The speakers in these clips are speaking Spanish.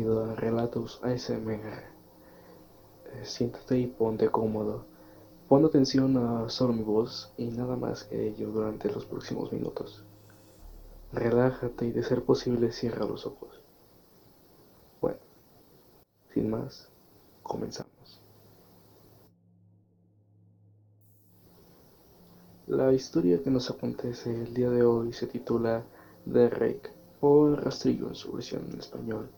Status ASMR. Eh, siéntate y ponte cómodo. Pon atención a solo mi voz y nada más que ello durante los próximos minutos. Relájate y de ser posible cierra los ojos. Bueno, sin más, comenzamos. La historia que nos acontece el día de hoy se titula The Rake o El Rastrillo en su versión en español.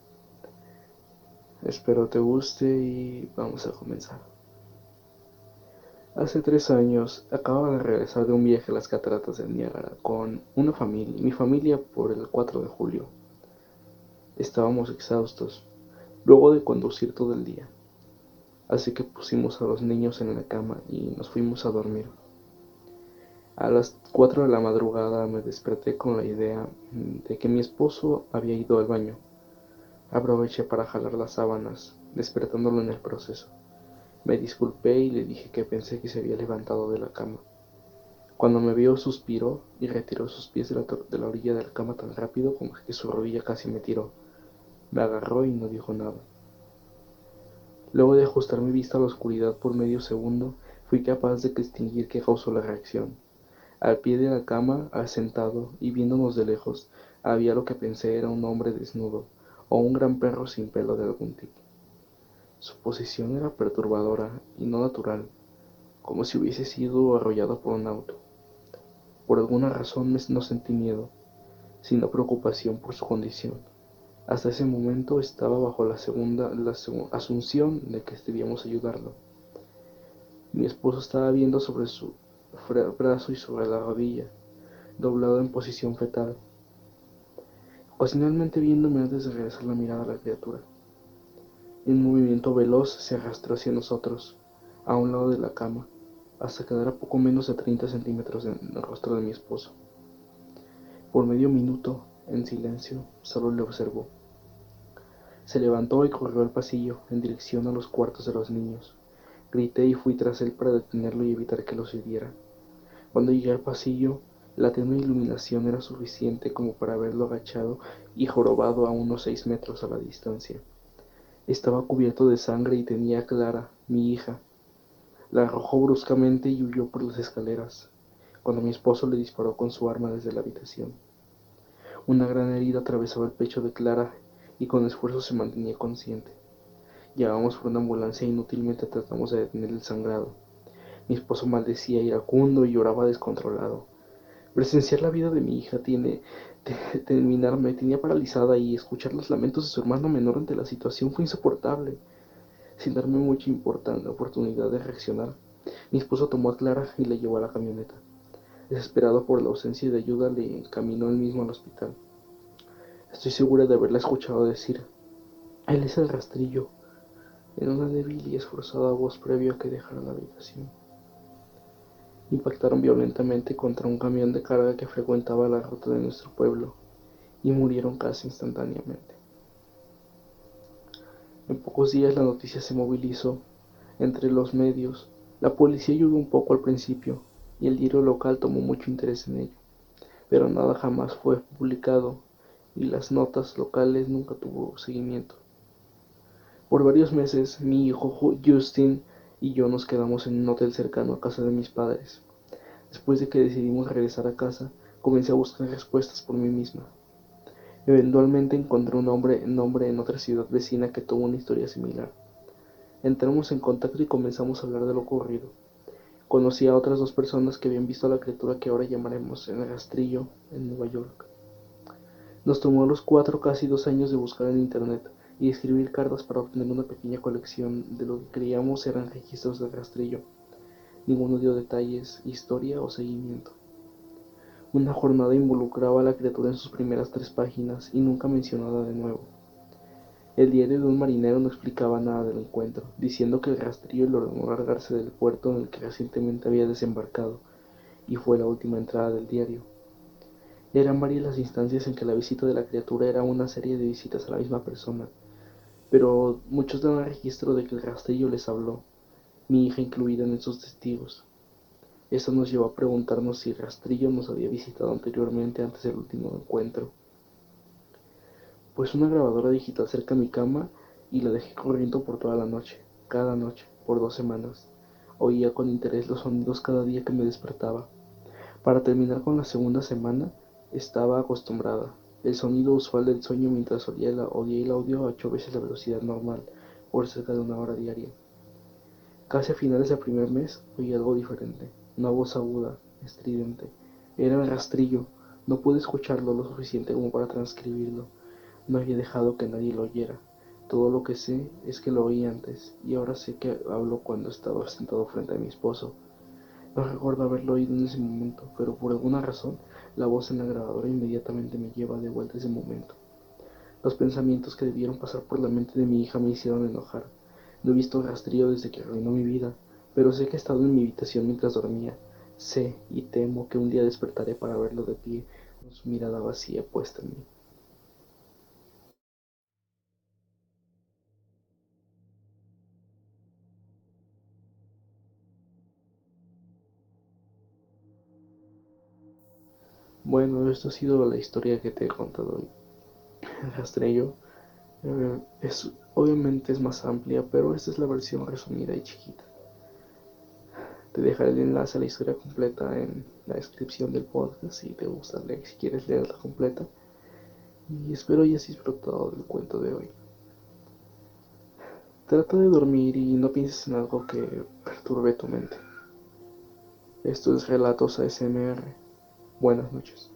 Espero te guste y vamos a comenzar. Hace tres años acababa de regresar de un viaje a las cataratas del Niágara con una familia, mi familia por el 4 de julio. Estábamos exhaustos, luego de conducir todo el día, así que pusimos a los niños en la cama y nos fuimos a dormir. A las 4 de la madrugada me desperté con la idea de que mi esposo había ido al baño. Aproveché para jalar las sábanas, despertándolo en el proceso. Me disculpé y le dije que pensé que se había levantado de la cama. Cuando me vio suspiró y retiró sus pies de la, orilla de la cama tan rápido como que su rodilla casi me tiró. Me agarró y no dijo nada. Luego de ajustar mi vista a la oscuridad por medio segundo, fui capaz de distinguir qué causó la reacción. Al pie de la cama, asentado y viéndonos de lejos, había lo que pensé era un hombre desnudo o un gran perro sin pelo de algún tipo. Su posición era perturbadora y no natural, como si hubiese sido arrollado por un auto. Por alguna razón no sentí miedo, sino preocupación por su condición. Hasta ese momento estaba bajo la segunda la asunción de que debíamos ayudarlo. Mi esposo estaba viendo sobre su brazo y sobre la rodilla, doblado en posición fetal, ocasionalmente viéndome antes de regresar la mirada a la criatura. En un movimiento veloz se arrastró hacia nosotros, a un lado de la cama, hasta quedar a poco menos de 30 centímetros en el rostro de mi esposo. Por medio minuto, en silencio, solo le observó. Se levantó y corrió al pasillo, en dirección a los cuartos de los niños. Grité y fui tras él para detenerlo y evitar que los hiriera. Cuando llegué al pasillo, la tenue iluminación era suficiente como para verlo agachado y jorobado a unos seis metros a la distancia. Estaba cubierto de sangre y tenía a Clara, mi hija. La arrojó bruscamente y huyó por las escaleras, cuando mi esposo le disparó con su arma desde la habitación. Una gran herida atravesaba el pecho de Clara y con esfuerzo se mantenía consciente. Llamamos por una ambulancia e inútilmente tratamos de detener el sangrado. Mi esposo maldecía iracundo y lloraba descontrolado. Presenciar la vida de mi hija tiene terminarme, tenía paralizada y escuchar los lamentos de su hermano menor ante la situación fue insoportable. Sin darme mucha importancia, oportunidad de reaccionar, mi esposo tomó a Clara y la llevó a la camioneta. Desesperado por la ausencia de ayuda, le encaminó él mismo al hospital. Estoy segura de haberla escuchado decir, él es el rastrillo, en una débil y esforzada voz previo a que dejara la habitación impactaron violentamente contra un camión de carga que frecuentaba la ruta de nuestro pueblo y murieron casi instantáneamente. En pocos días la noticia se movilizó entre los medios. La policía ayudó un poco al principio y el diario local tomó mucho interés en ello, pero nada jamás fue publicado y las notas locales nunca tuvo seguimiento. Por varios meses mi hijo Justin y yo nos quedamos en un hotel cercano a casa de mis padres. Después de que decidimos regresar a casa, comencé a buscar respuestas por mí misma. Eventualmente encontré un hombre, nombre en otra ciudad vecina que tuvo una historia similar. Entramos en contacto y comenzamos a hablar de lo ocurrido. Conocí a otras dos personas que habían visto a la criatura que ahora llamaremos en el rastrillo en Nueva York. Nos tomó los cuatro casi dos años de buscar en internet y escribir cartas para obtener una pequeña colección de lo que creíamos eran registros del rastrillo. Ninguno dio detalles, historia o seguimiento. Una jornada involucraba a la criatura en sus primeras tres páginas y nunca mencionada de nuevo. El diario de un marinero no explicaba nada del encuentro, diciendo que el rastrillo le ordenó largarse del puerto en el que recientemente había desembarcado, y fue la última entrada del diario. Eran varias las instancias en que la visita de la criatura era una serie de visitas a la misma persona, pero muchos dan registro de que el rastrillo les habló, mi hija incluida en esos testigos. Esto nos llevó a preguntarnos si el rastrillo nos había visitado anteriormente antes del último encuentro. Pues una grabadora digital cerca de mi cama y la dejé corriendo por toda la noche, cada noche, por dos semanas. Oía con interés los sonidos cada día que me despertaba. Para terminar con la segunda semana, estaba acostumbrada. El sonido usual del sueño mientras oía el, el audio a ocho veces la velocidad normal, por cerca de una hora diaria. Casi a finales del primer mes oí algo diferente, una voz aguda, estridente. Era el rastrillo. No pude escucharlo lo suficiente como para transcribirlo. No había dejado que nadie lo oyera. Todo lo que sé es que lo oí antes, y ahora sé que hablo cuando estaba sentado frente a mi esposo. No recuerdo haberlo oído en ese momento, pero por alguna razón la voz en la grabadora inmediatamente me lleva de vuelta ese momento. Los pensamientos que debieron pasar por la mente de mi hija me hicieron enojar. No he visto rastrillo desde que arruinó mi vida, pero sé que he estado en mi habitación mientras dormía. Sé y temo que un día despertaré para verlo de pie, con su mirada vacía puesta en mí. Bueno, esto ha sido la historia que te he contado hoy. El rastrillo eh, es, obviamente es más amplia, pero esta es la versión resumida y chiquita. Te dejaré el enlace a la historia completa en la descripción del podcast si te gusta leer, si quieres leerla completa. Y espero hayas disfrutado del cuento de hoy. Trata de dormir y no pienses en algo que perturbe tu mente. Esto es Relatos ASMR. Buenas noches.